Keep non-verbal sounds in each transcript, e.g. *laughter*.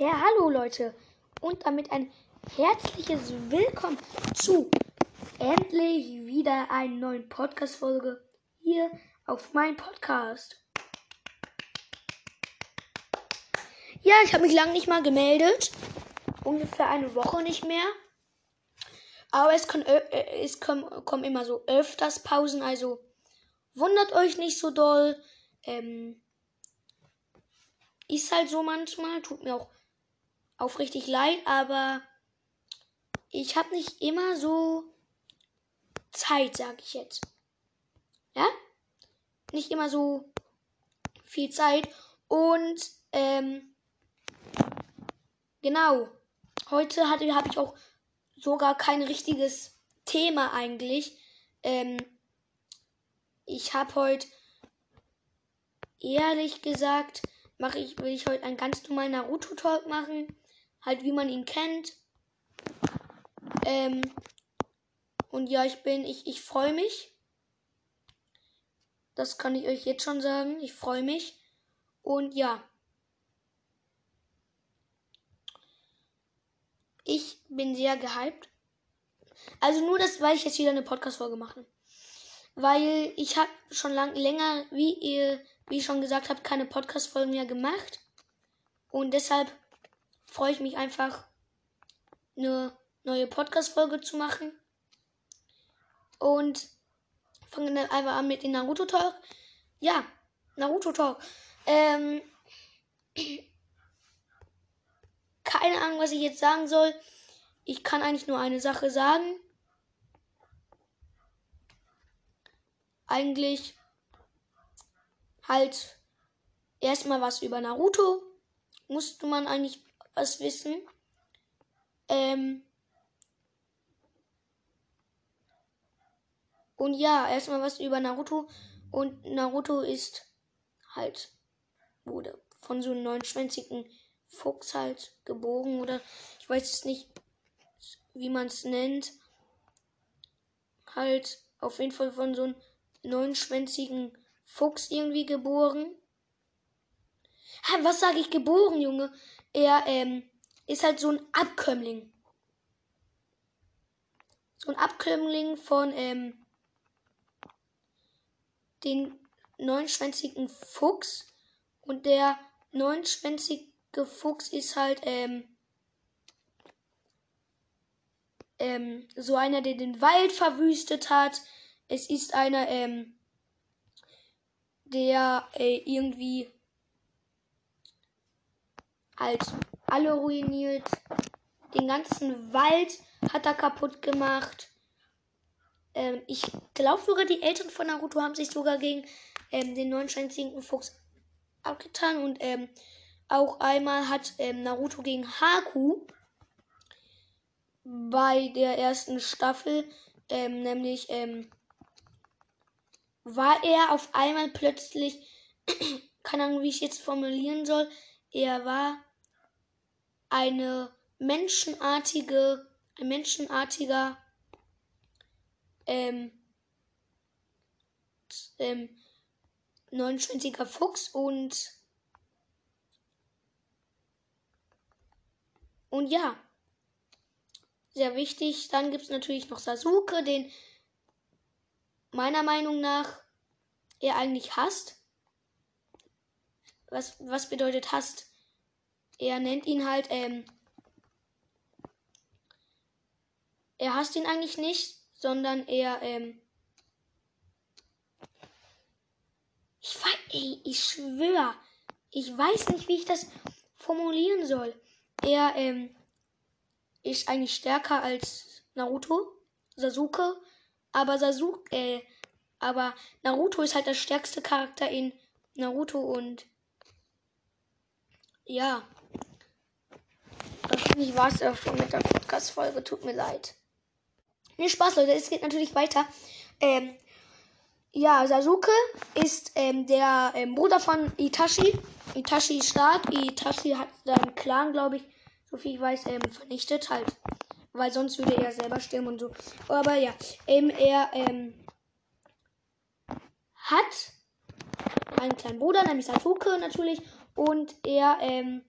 Ja, hallo Leute und damit ein herzliches Willkommen zu endlich wieder einer neuen Podcast-Folge hier auf meinem Podcast. Ja, ich habe mich lange nicht mal gemeldet, ungefähr eine Woche nicht mehr. Aber es, kann, äh, es kommen, kommen immer so öfters Pausen, also wundert euch nicht so doll. Ähm, ist halt so manchmal, tut mir auch aufrichtig leid, aber ich habe nicht immer so Zeit, sag ich jetzt. Ja? Nicht immer so viel Zeit. Und ähm, genau, heute habe ich auch sogar kein richtiges Thema eigentlich. Ähm, ich habe heute ehrlich gesagt, mache ich, will ich heute einen ganz normalen Naruto-Talk machen halt wie man ihn kennt. Ähm, und ja, ich bin, ich, ich freue mich. Das kann ich euch jetzt schon sagen. Ich freue mich. Und ja. Ich bin sehr gehypt. Also nur das, weil ich jetzt wieder eine Podcast-Folge mache. Weil ich habe schon lang, länger, wie ihr, wie ich schon gesagt habe, keine Podcast-Folgen mehr gemacht. Und deshalb freue ich mich einfach, eine neue Podcast-Folge zu machen. Und fange dann einfach an mit dem Naruto Talk. Ja, Naruto Talk. Ähm, *clears throat* keine Ahnung, was ich jetzt sagen soll. Ich kann eigentlich nur eine Sache sagen. Eigentlich halt erstmal was über Naruto. Musste man eigentlich was wissen. Ähm und ja, erstmal was über Naruto. Und Naruto ist halt, wurde von so einem neunschwänzigen Fuchs halt geboren oder ich weiß es nicht, wie man es nennt. Halt auf jeden Fall von so einem neunschwänzigen Fuchs irgendwie geboren. Was sage ich geboren, Junge? Er ähm, ist halt so ein Abkömmling. So ein Abkömmling von ähm, den neunschwänzigen Fuchs. Und der neunschwänzige Fuchs ist halt ähm, ähm, so einer, der den Wald verwüstet hat. Es ist einer, ähm, der äh, irgendwie halt alle ruiniert. Den ganzen Wald hat er kaputt gemacht. Ähm, ich glaube sogar, die Eltern von Naruto haben sich sogar gegen ähm, den neunschwänzigen Fuchs abgetan. Und ähm, auch einmal hat ähm, Naruto gegen Haku bei der ersten Staffel, ähm, nämlich ähm, war er auf einmal plötzlich, *clears throat* keine Ahnung, wie ich jetzt formulieren soll, er war eine menschenartige, ein menschenartiger ähm, ähm, neunschwänziger Fuchs und und ja, sehr wichtig. Dann gibt es natürlich noch Sasuke, den meiner Meinung nach er eigentlich hasst. Was, was bedeutet hasst? Er nennt ihn halt, ähm, er hasst ihn eigentlich nicht, sondern er, ähm, ich weiß, ey, ich schwör, ich weiß nicht, wie ich das formulieren soll. Er, ähm, ist eigentlich stärker als Naruto, Sasuke, aber Sasuke, äh, aber Naruto ist halt der stärkste Charakter in Naruto und ja, Wahrscheinlich war es auch schon mit der Podcast-Folge. Tut mir leid. Nee, Spaß, Leute. Es geht natürlich weiter. Ähm, ja, Sasuke ist ähm, der ähm, Bruder von Itachi. Itachi ist stark. Itachi hat seinen Clan, glaube ich, so viel ich weiß, ähm, vernichtet halt. Weil sonst würde er selber sterben und so. Aber ja, ähm, er ähm, hat einen kleinen Bruder, nämlich Sasuke natürlich. Und er ähm,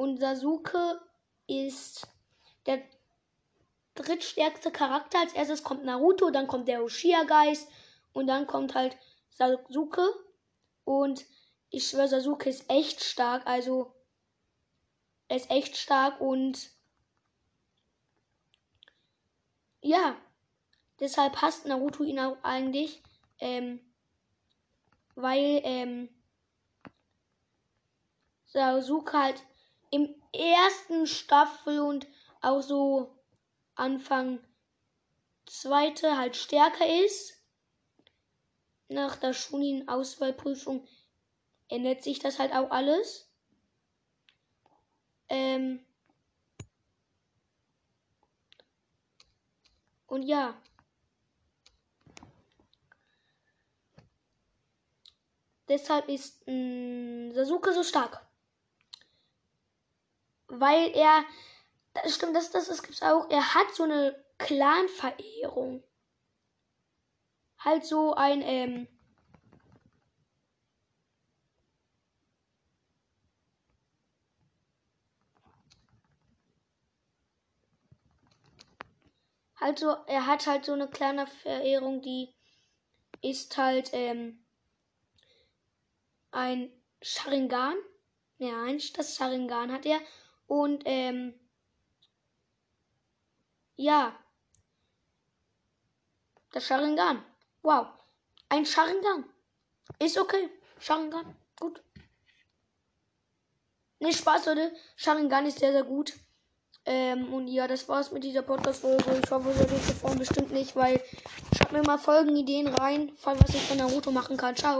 Und Sasuke ist der drittstärkste Charakter. Als erstes kommt Naruto, dann kommt der Uchiha-Geist und dann kommt halt Sasuke. Und ich schwöre, Sasuke ist echt stark. Also, er ist echt stark und ja, deshalb hasst Naruto ihn auch eigentlich. Ähm, weil ähm, Sasuke halt im ersten Staffel und auch so Anfang zweite halt stärker ist. Nach der Schunin-Auswahlprüfung ändert sich das halt auch alles. Ähm und ja. Deshalb ist mh, mm, Sasuke so stark. Weil er, das stimmt, das, das, das gibt's auch, er hat so eine Clan-Verehrung. Halt so ein, ähm, halt so, er hat halt so eine kleine Verehrung, die ist halt, ähm, ein Sharingan. Ja, ein, das Sharingan hat er. Und, ähm, ja. Das Sharingan. Wow. Ein Sharingan. Ist okay. Sharingan. Gut. Ne, Spaß, Leute. Sharingan ist sehr, sehr gut. Ähm, und ja, das war's mit dieser Podcast-Folge. Ich hoffe, es hat euch gefallen. Bestimmt nicht, weil schreibt mir mal Folgenideen rein, was ich von Naruto machen kann. Ciao.